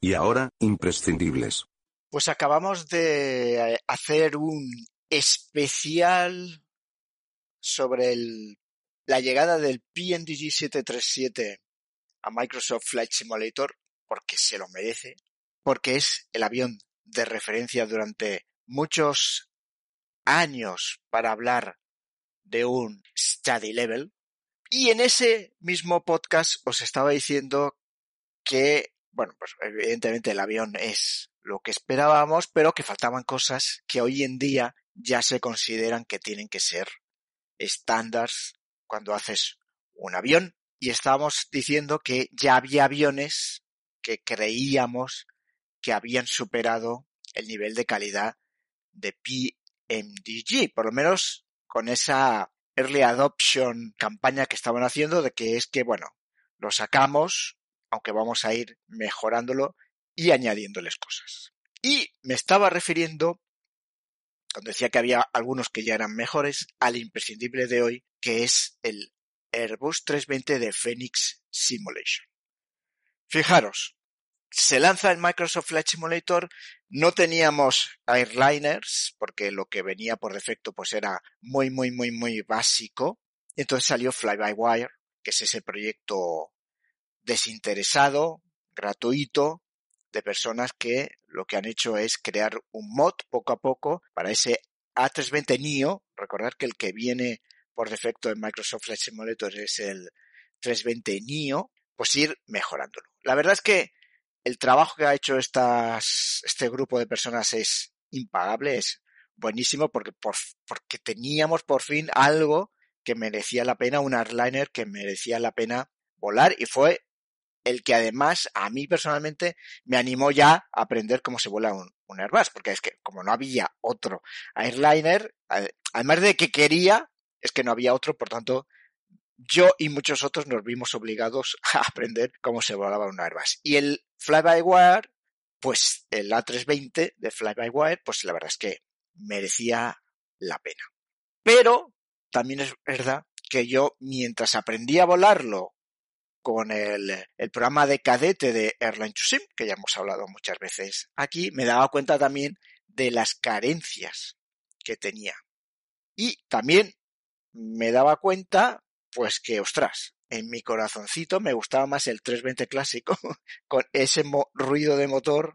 Y ahora, imprescindibles. Pues acabamos de eh, hacer un especial sobre el, la llegada del PNDG 737 a Microsoft Flight Simulator porque se lo merece, porque es el avión de referencia durante muchos años para hablar de un study level. Y en ese mismo podcast os estaba diciendo que bueno, pues evidentemente el avión es lo que esperábamos, pero que faltaban cosas que hoy en día ya se consideran que tienen que ser estándares cuando haces un avión. Y estábamos diciendo que ya había aviones que creíamos que habían superado el nivel de calidad de PMDG, por lo menos con esa early adoption campaña que estaban haciendo de que es que, bueno, lo sacamos, aunque vamos a ir mejorándolo y añadiéndoles cosas. Y me estaba refiriendo, cuando decía que había algunos que ya eran mejores, al imprescindible de hoy, que es el Airbus 320 de Phoenix Simulation. Fijaros, se lanza el Microsoft Flight Simulator, no teníamos airliners, porque lo que venía por defecto pues era muy, muy, muy, muy básico. Entonces salió Fly by Wire, que es ese proyecto desinteresado, gratuito, de personas que lo que han hecho es crear un mod poco a poco para ese A320 NIO. Recordar que el que viene por defecto en Microsoft Flight Simulator es el 320 NIO, pues ir mejorándolo. La verdad es que el trabajo que ha hecho estas, este grupo de personas es impagable, es buenísimo porque, por, porque teníamos por fin algo que merecía la pena, un airliner que merecía la pena volar y fue el que además a mí personalmente me animó ya a aprender cómo se vuela un, Airbus, porque es que como no había otro airliner, además de que quería, es que no había otro, por tanto, yo y muchos otros nos vimos obligados a aprender cómo se volaba un Airbus. Y el fly-by-wire, pues el A320 de fly-by-wire, pues la verdad es que merecía la pena. Pero también es verdad que yo, mientras aprendí a volarlo con el, programa de cadete de Airline to Sim, que ya hemos hablado muchas veces aquí, me daba cuenta también de las carencias que tenía. Y también me daba cuenta, pues que, ostras, en mi corazoncito me gustaba más el 320 clásico, con ese ruido de motor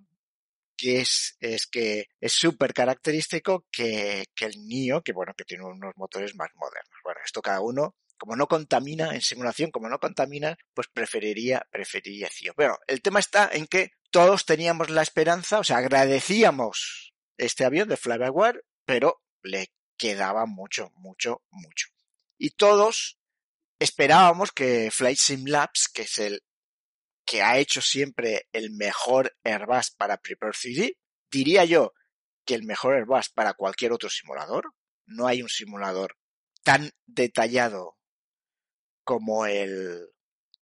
que es, es que es súper característico que, que el NIO, que bueno, que tiene unos motores más modernos. Bueno, esto cada uno como no contamina en simulación, como no contamina, pues preferiría, preferiría CIO. Bueno, el tema está en que todos teníamos la esperanza, o sea, agradecíamos este avión de fly pero le quedaba mucho, mucho, mucho. Y todos esperábamos que Flight Sim Labs, que es el que ha hecho siempre el mejor Airbus para Prepare 3D, diría yo que el mejor Airbus para cualquier otro simulador. No hay un simulador tan detallado como el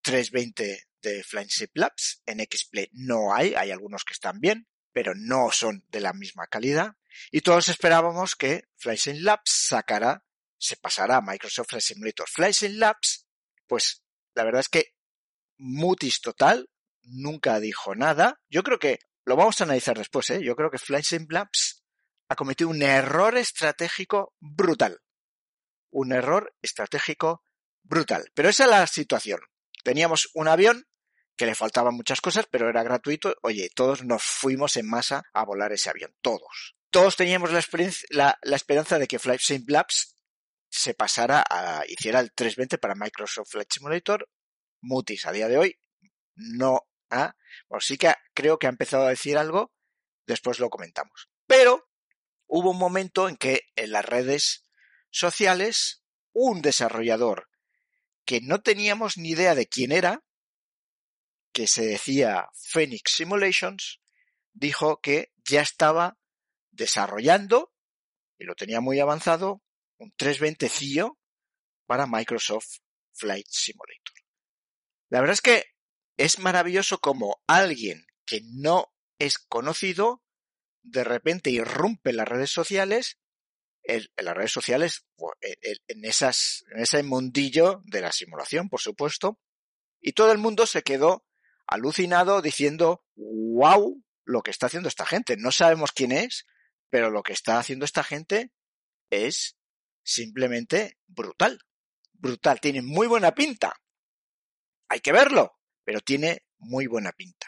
320 de Flying Ship Labs. En XPlay no hay, hay algunos que están bien, pero no son de la misma calidad. Y todos esperábamos que Flying Labs sacara, se pasara a Microsoft Flight Simulator. Flying Labs, pues la verdad es que mutis total, nunca dijo nada. Yo creo que lo vamos a analizar después, ¿eh? Yo creo que Flying Labs ha cometido un error estratégico brutal. Un error estratégico brutal. Pero esa es la situación. Teníamos un avión que le faltaban muchas cosas, pero era gratuito. Oye, todos nos fuimos en masa a volar ese avión. Todos. Todos teníamos la, esperanza de que Flight Sim Labs se pasara a, hiciera el 320 para Microsoft Flight Simulator. Mutis a día de hoy no ha, bueno, sí que creo que ha empezado a decir algo, después lo comentamos. Pero hubo un momento en que en las redes sociales un desarrollador que no teníamos ni idea de quién era, que se decía Phoenix Simulations, dijo que ya estaba desarrollando, y lo tenía muy avanzado, un 320 CIO para Microsoft Flight Simulator. La verdad es que es maravilloso como alguien que no es conocido de repente irrumpe las redes sociales, en, las redes sociales, en, esas, en ese mundillo de la simulación, por supuesto, y todo el mundo se quedó alucinado diciendo, wow, lo que está haciendo esta gente. No sabemos quién es, pero lo que está haciendo esta gente es simplemente brutal. Brutal. Tiene muy buena pinta. Hay que verlo, pero tiene muy buena pinta.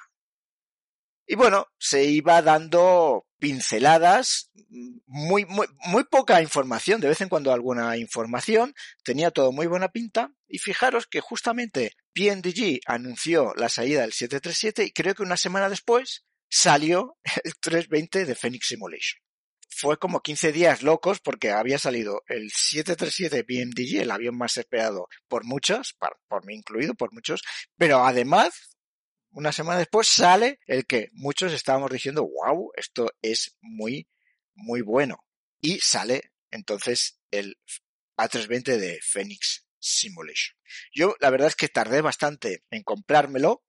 Y bueno, se iba dando pinceladas, muy, muy, muy poca información, de vez en cuando alguna información, tenía todo muy buena pinta, y fijaros que justamente PNDG anunció la salida del 737 y creo que una semana después salió el 320 de Phoenix Simulation. Fue como 15 días locos porque había salido el 737 PMDG, el avión más esperado por muchos, por mí incluido, por muchos, pero además una semana después sale el que muchos estábamos diciendo, wow, esto es muy, muy bueno. Y sale entonces el A320 de Phoenix Simulation. Yo la verdad es que tardé bastante en comprármelo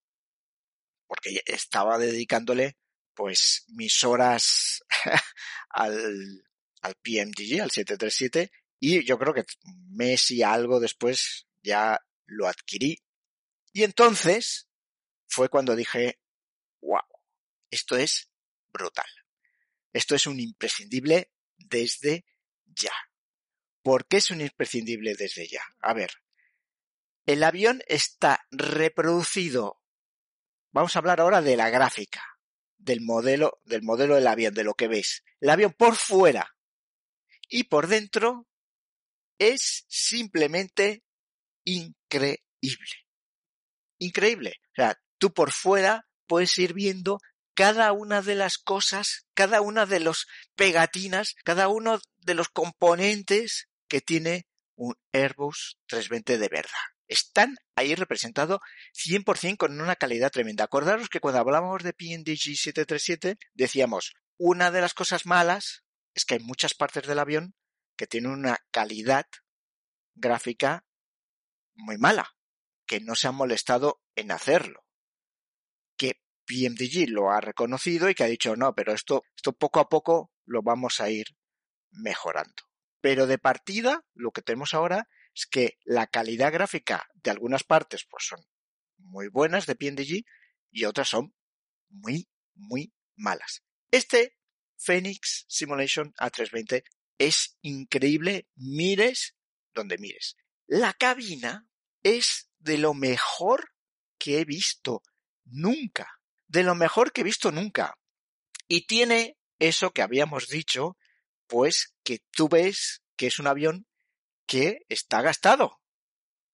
porque estaba dedicándole pues mis horas al, al PMGG, al 737 y yo creo que mes y algo después ya lo adquirí. Y entonces fue cuando dije, wow, esto es brutal. Esto es un imprescindible desde ya. ¿Por qué es un imprescindible desde ya? A ver, el avión está reproducido. Vamos a hablar ahora de la gráfica, del modelo, del modelo del avión, de lo que ves. El avión por fuera y por dentro es simplemente increíble. Increíble. O sea, tú por fuera puedes ir viendo cada una de las cosas, cada una de los pegatinas, cada uno de los componentes que tiene un Airbus 320 de verdad. Están ahí representados 100% con una calidad tremenda. Acordaros que cuando hablábamos de PNDG 737 decíamos, una de las cosas malas es que hay muchas partes del avión que tienen una calidad gráfica muy mala, que no se han molestado en hacerlo PMDG lo ha reconocido y que ha dicho no, pero esto, esto poco a poco lo vamos a ir mejorando. Pero de partida, lo que tenemos ahora es que la calidad gráfica de algunas partes pues son muy buenas de PMDG y otras son muy, muy malas. Este Phoenix Simulation A320 es increíble, mires donde mires. La cabina es de lo mejor que he visto nunca, de lo mejor que he visto nunca. Y tiene eso que habíamos dicho, pues que tú ves que es un avión que está gastado.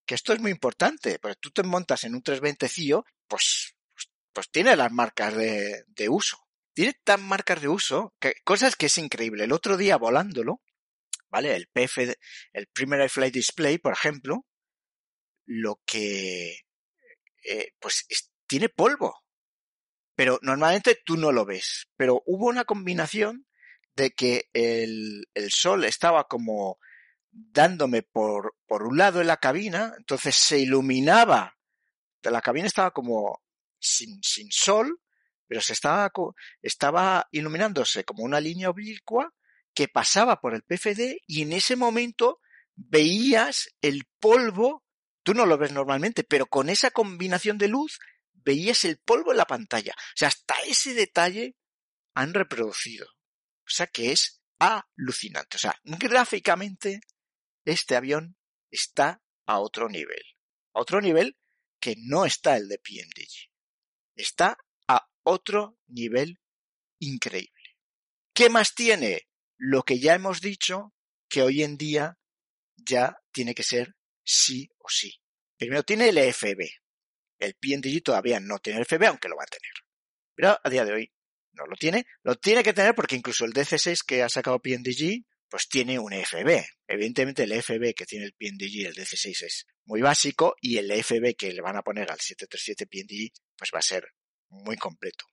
Que esto es muy importante, porque tú te montas en un 320 CIO, pues, pues, pues tiene las marcas de, de uso. Tiene tan marcas de uso, que cosas que es increíble. El otro día volándolo, ¿vale? El PF, el Primary Flight Display, por ejemplo, lo que, eh, pues tiene polvo. Pero normalmente tú no lo ves. Pero hubo una combinación de que el, el sol estaba como dándome por, por un lado en la cabina, entonces se iluminaba. La cabina estaba como sin, sin sol, pero se estaba, estaba iluminándose como una línea oblicua que pasaba por el PFD y en ese momento veías el polvo, tú no lo ves normalmente, pero con esa combinación de luz veías el polvo en la pantalla. O sea, hasta ese detalle han reproducido. O sea que es alucinante. O sea, gráficamente este avión está a otro nivel. A otro nivel que no está el de PMDG. Está a otro nivel increíble. ¿Qué más tiene? Lo que ya hemos dicho que hoy en día ya tiene que ser sí o sí. Primero tiene el EFB, el PNDG todavía no tiene el FB, aunque lo va a tener. Pero a día de hoy no lo tiene. Lo tiene que tener porque incluso el DC6 que ha sacado PNDG pues tiene un EFB. Evidentemente el EFB que tiene el PNDG, el DC6 es muy básico y el EFB que le van a poner al 737 PNDG pues va a ser muy completo.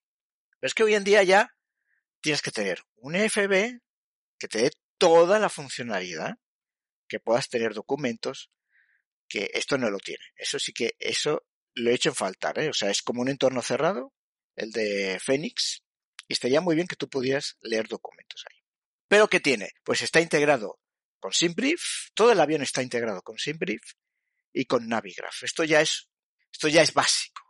Pero es que hoy en día ya tienes que tener un EFB que te dé toda la funcionalidad, que puedas tener documentos, que esto no lo tiene. Eso sí que, eso lo he hecho en faltar, ¿eh? O sea, es como un entorno cerrado, el de Phoenix, y estaría muy bien que tú pudieras leer documentos ahí. Pero ¿qué tiene? Pues está integrado con SimBrief, todo el avión está integrado con SimBrief y con Navigraph. Esto ya es, esto ya es básico.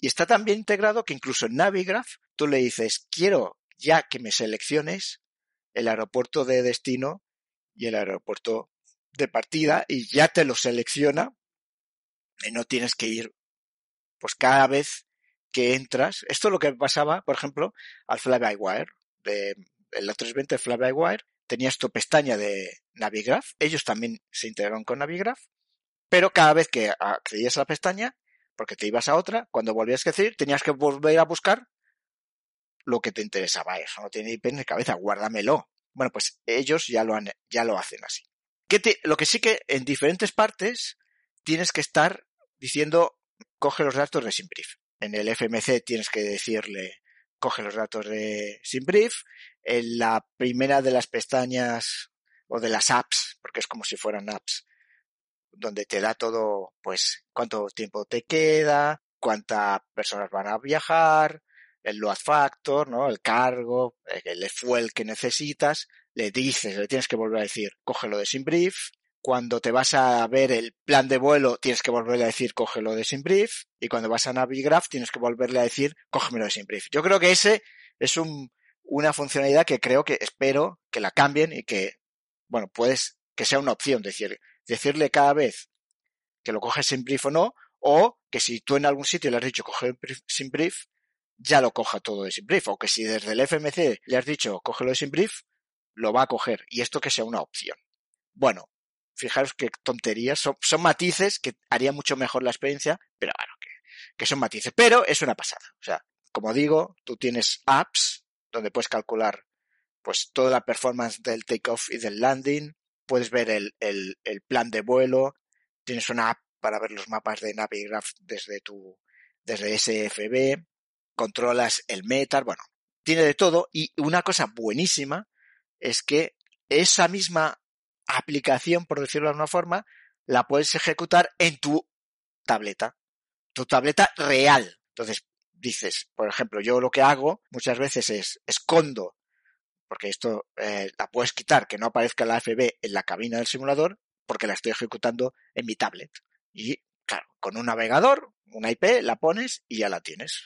Y está tan bien integrado que incluso en Navigraph tú le dices, quiero ya que me selecciones el aeropuerto de destino y el aeropuerto de partida y ya te lo selecciona y no tienes que ir pues cada vez que entras. Esto es lo que pasaba, por ejemplo, al Fly-by-Wire de el A320 Fly-by-Wire tenías tu pestaña de Navigraph, ellos también se integraron con Navigraph, pero cada vez que accedías a la pestaña, porque te ibas a otra, cuando volvías a decir, tenías que volver a buscar lo que te interesaba. Eso no tiene ni en cabeza, guárdamelo. Bueno, pues ellos ya lo, han, ya lo hacen así. lo que sí que en diferentes partes tienes que estar diciendo, coge los datos de SimBrief. En el FMC tienes que decirle, coge los datos de SimBrief. En la primera de las pestañas o de las apps, porque es como si fueran apps, donde te da todo, pues, cuánto tiempo te queda, cuántas personas van a viajar, el load factor, ¿no? El cargo, el fuel que necesitas, le dices, le tienes que volver a decir, cógelo de SimBrief. Cuando te vas a ver el plan de vuelo, tienes que volverle a decir, cógelo de SimBrief. Y cuando vas a Navigraph, tienes que volverle a decir, cógemelo de SimBrief. Yo creo que ese es un, una funcionalidad que creo que espero que la cambien y que, bueno, puedes, que sea una opción, decir, decirle cada vez que lo coges sin brief o no, o que si tú en algún sitio le has dicho coge sin brief, ya lo coja todo de sin brief, o que si desde el FMC le has dicho cógelo de sin brief, lo va a coger, y esto que sea una opción. Bueno, fijaros qué tonterías, son, matices que haría mucho mejor la experiencia, pero bueno, que, que son matices, pero es una pasada. O sea, como digo, tú tienes apps donde puedes calcular pues toda la performance del takeoff y del landing, puedes ver el, el, el, plan de vuelo, tienes una app para ver los mapas de Navigraph desde tu, desde SFB, controlas el metal, bueno, tiene de todo y una cosa buenísima es que esa misma aplicación, por decirlo de alguna forma, la puedes ejecutar en tu tableta, tu tableta real. Entonces, dices, por ejemplo, yo lo que hago muchas veces es escondo, porque esto eh, la puedes quitar, que no aparezca la FB en la cabina del simulador, porque la estoy ejecutando en mi tablet. Y claro, con un navegador, una IP, la pones y ya la tienes.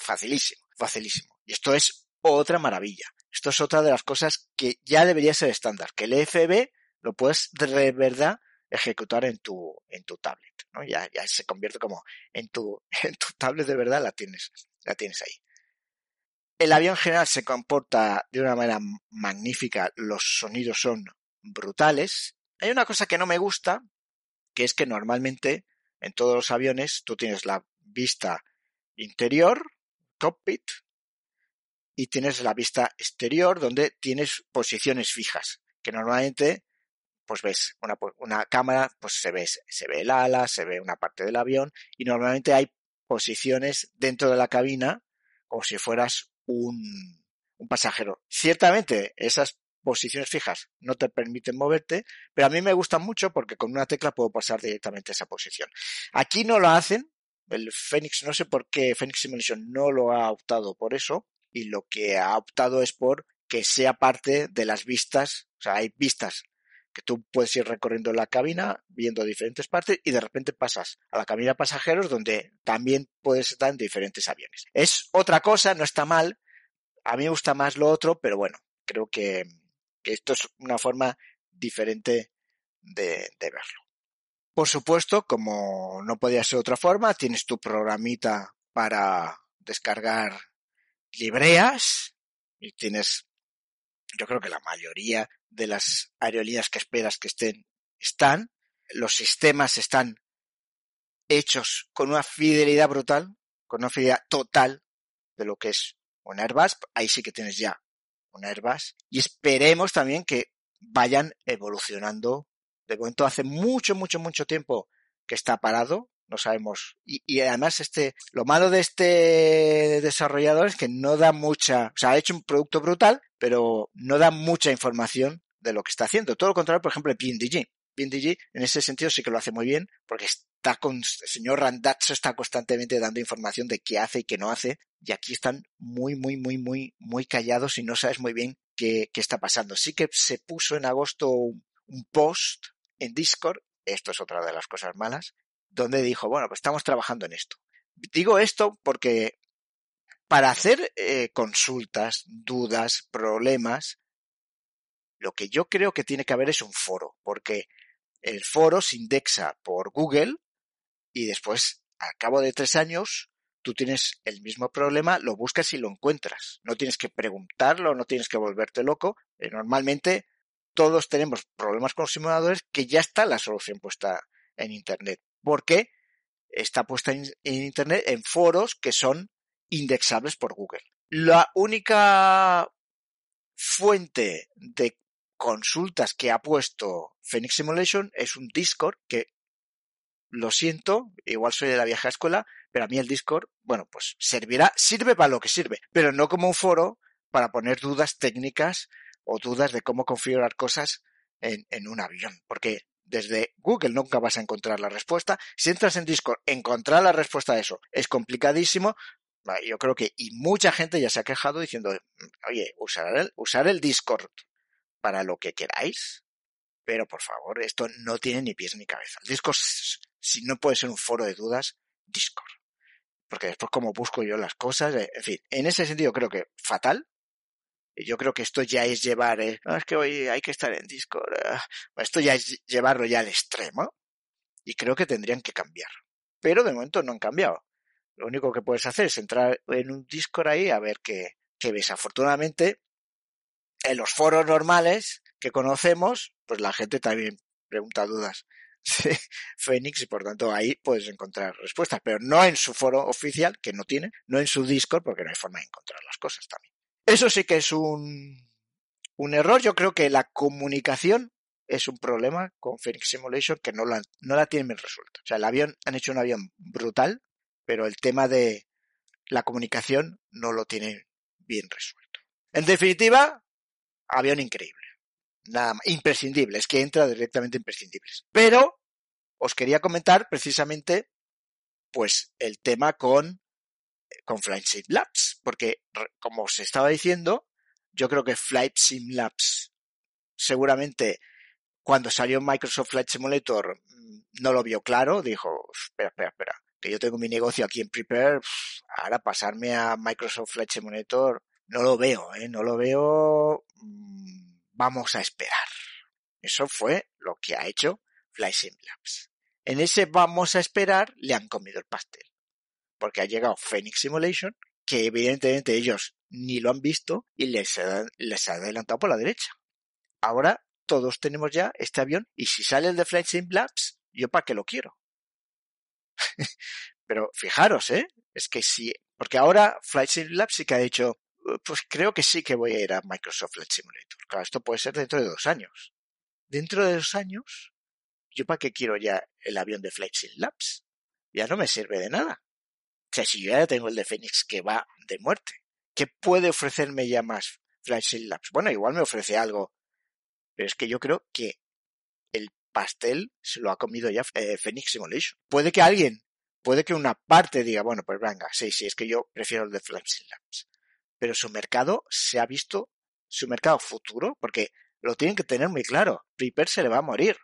Facilísimo, facilísimo. Y esto es otra maravilla. Esto es otra de las cosas que ya debería ser estándar, que el FB lo puedes de verdad ejecutar en tu, en tu tablet, ¿no? Ya, ya se convierte como en tu, en tu tablet de verdad la tienes, la tienes ahí. El avión en general se comporta de una manera magnífica, los sonidos son brutales. Hay una cosa que no me gusta, que es que normalmente en todos los aviones tú tienes la vista interior, cockpit, y tienes la vista exterior donde tienes posiciones fijas, que normalmente pues ves una, una cámara, pues se ve, se ve el ala, se ve una parte del avión y normalmente hay posiciones dentro de la cabina como si fueras un, un pasajero. Ciertamente esas posiciones fijas no te permiten moverte, pero a mí me gustan mucho porque con una tecla puedo pasar directamente a esa posición. Aquí no lo hacen, el Phoenix, no sé por qué Phoenix Simulation no lo ha optado por eso, y lo que ha optado es por que sea parte de las vistas, o sea, hay vistas que tú puedes ir recorriendo la cabina, viendo diferentes partes y de repente pasas a la cabina pasajeros donde también puedes estar en diferentes aviones. Es otra cosa, no está mal. A mí me gusta más lo otro, pero bueno, creo que, esto es una forma diferente de, de verlo. Por supuesto, como no podía ser otra forma, tienes tu programita para descargar libreas y tienes, yo creo que la mayoría de las aerolíneas que esperas que estén, están. Los sistemas están hechos con una fidelidad brutal, con una fidelidad total de lo que es un Airbus. Ahí sí que tienes ya un Airbus. Y esperemos también que vayan evolucionando. De momento hace mucho, mucho, mucho tiempo que está parado. No sabemos. Y, además, este, lo malo de este desarrollador es que no da mucha, o sea, ha hecho un producto brutal, pero no da mucha información de lo que está haciendo. Todo lo contrario, por ejemplo, PNDG. PNDG, en ese sentido, sí que lo hace muy bien, porque está con, el señor Randazzo está constantemente dando información de qué hace y qué no hace, y aquí están muy, muy, muy, muy, muy callados y no sabes muy bien qué, qué está pasando. Sí que se puso en agosto un post en Discord, esto es otra de las cosas malas, donde dijo, bueno, pues estamos trabajando en esto. Digo esto porque para hacer eh, consultas, dudas, problemas, lo que yo creo que tiene que haber es un foro, porque el foro se indexa por Google y después, al cabo de tres años, tú tienes el mismo problema, lo buscas y lo encuentras. No tienes que preguntarlo, no tienes que volverte loco. Eh, normalmente todos tenemos problemas con los simuladores que ya está la solución puesta en Internet. Porque está puesta en, Internet en foros que son indexables por Google. La única fuente de consultas que ha puesto Phoenix Simulation es un Discord que lo siento, igual soy de la vieja escuela, pero a mí el Discord, bueno, pues servirá, sirve para lo que sirve, pero no como un foro para poner dudas técnicas o dudas de cómo configurar cosas en, en un avión, porque desde Google nunca vas a encontrar la respuesta. Si entras en Discord, encontrar la respuesta a eso es complicadísimo. Yo creo que, y mucha gente ya se ha quejado diciendo, oye, usar el, usar el Discord para lo que queráis, pero por favor, esto no tiene ni pies ni cabeza. El Discord, si no puede ser un foro de dudas, Discord. Porque después como busco yo las cosas, eh, en fin, en ese sentido creo que fatal. Yo creo que esto ya es llevar, eh, es que hoy hay que estar en Discord. Eh, esto ya es llevarlo ya al extremo. Y creo que tendrían que cambiar. Pero de momento no han cambiado. Lo único que puedes hacer es entrar en un Discord ahí a ver qué, qué ves. Afortunadamente, en los foros normales que conocemos, pues la gente también pregunta dudas de Phoenix y por tanto ahí puedes encontrar respuestas, pero no en su foro oficial, que no tiene, no en su Discord, porque no hay forma de encontrar las cosas también. Eso sí que es un, un error. Yo creo que la comunicación es un problema con Phoenix Simulation que no la, no la tienen bien resuelta. O sea, el avión, han hecho un avión brutal, pero el tema de la comunicación no lo tienen bien resuelto. En definitiva, avión increíble. Nada más, imprescindible, es que entra directamente imprescindibles. Pero os quería comentar precisamente pues el tema con con Sim Labs, porque como os estaba diciendo, yo creo que Flight Sim Labs seguramente cuando salió Microsoft Flight Simulator mm, no lo vio claro, dijo, espera, espera, espera, que yo tengo mi negocio aquí en Prepare, ahora pasarme a Microsoft Flight Simulator no lo veo, ¿eh? no lo veo. Mm, vamos a esperar. Eso fue lo que ha hecho Fly Sim Labs. En ese vamos a esperar le han comido el pastel. Porque ha llegado Phoenix Simulation, que evidentemente ellos ni lo han visto y les ha, les ha adelantado por la derecha. Ahora todos tenemos ya este avión y si sale el de Flight Sim Labs, yo para qué lo quiero. Pero fijaros, ¿eh? Es que sí, porque ahora Flight Labs sí que ha dicho, pues creo que sí que voy a ir a Microsoft Flight Simulator. Claro, esto puede ser dentro de dos años. Dentro de dos años, ¿yo para qué quiero ya el avión de Flight Labs? Ya no me sirve de nada. O sea, si yo ya tengo el de Phoenix que va de muerte, ¿qué puede ofrecerme ya más Sim Labs? Bueno, igual me ofrece algo, pero es que yo creo que el pastel se lo ha comido ya eh, Phoenix Simulation. Puede que alguien, puede que una parte diga, bueno, pues venga, sí, sí, es que yo prefiero el de Sim Labs pero su mercado se ha visto, su mercado futuro, porque lo tienen que tener muy claro. Prepare se le va a morir.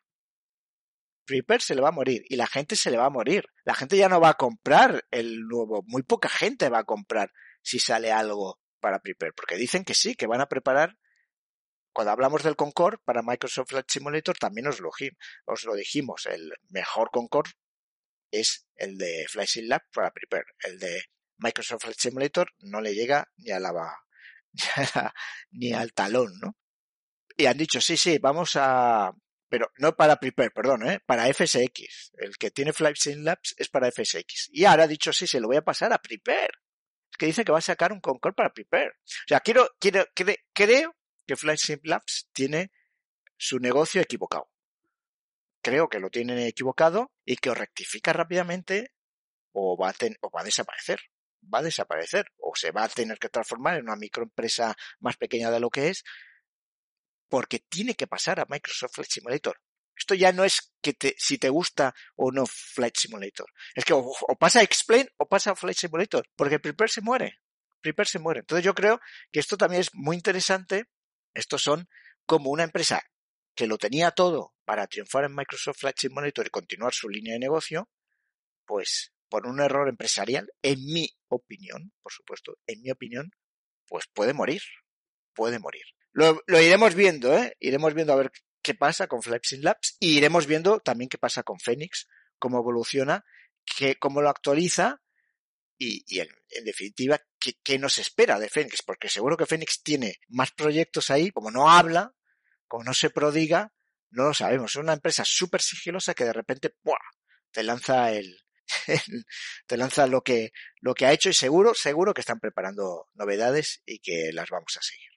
Prepare se le va a morir y la gente se le va a morir. La gente ya no va a comprar el nuevo. Muy poca gente va a comprar si sale algo para Prepare, porque dicen que sí, que van a preparar. Cuando hablamos del Concord para Microsoft Flight Simulator también os lo, os lo dijimos. El mejor Concord es el de Flight Sim Lab para Prepare. El de Microsoft Flight Simulator no le llega ni a la, ni al talón, ¿no? Y han dicho, sí, sí, vamos a, pero no para Prepare, perdón, ¿eh? para FSX. El que tiene Flight Sim Labs es para FSX. Y ahora dicho, sí, se lo voy a pasar a Prepare. Es que dice que va a sacar un Concord para Prepare. O sea, quiero, quiero, creo que Flight Sim Labs tiene su negocio equivocado. Creo que lo tienen equivocado y que o rectifica rápidamente o va a, o va a desaparecer. Va a desaparecer o se va a tener que transformar en una microempresa más pequeña de lo que es porque tiene que pasar a Microsoft Flight Simulator. Esto ya no es que te, si te gusta o no Flight Simulator. Es que o, pasa a Explain o pasa a Flight Simulator. Porque Prepare se muere. Prepare se muere. Entonces yo creo que esto también es muy interesante. Estos son como una empresa que lo tenía todo para triunfar en Microsoft Flight Simulator y continuar su línea de negocio, pues por un error empresarial, en mi opinión, por supuesto, en mi opinión, pues puede morir. Puede morir. Lo, lo iremos viendo, ¿eh? Iremos viendo a ver qué pasa con Flexing Labs y iremos viendo también qué pasa con Phoenix, cómo evoluciona, qué, cómo lo actualiza y, en, definitiva ¿qué, qué, nos espera de Phoenix, porque seguro que Phoenix tiene más proyectos ahí, como no habla, como no se prodiga, no lo sabemos. Es una empresa súper sigilosa que de repente ¡buah! te lanza el, te lanza lo que, lo que ha hecho y seguro, seguro que están preparando novedades y que las vamos a seguir.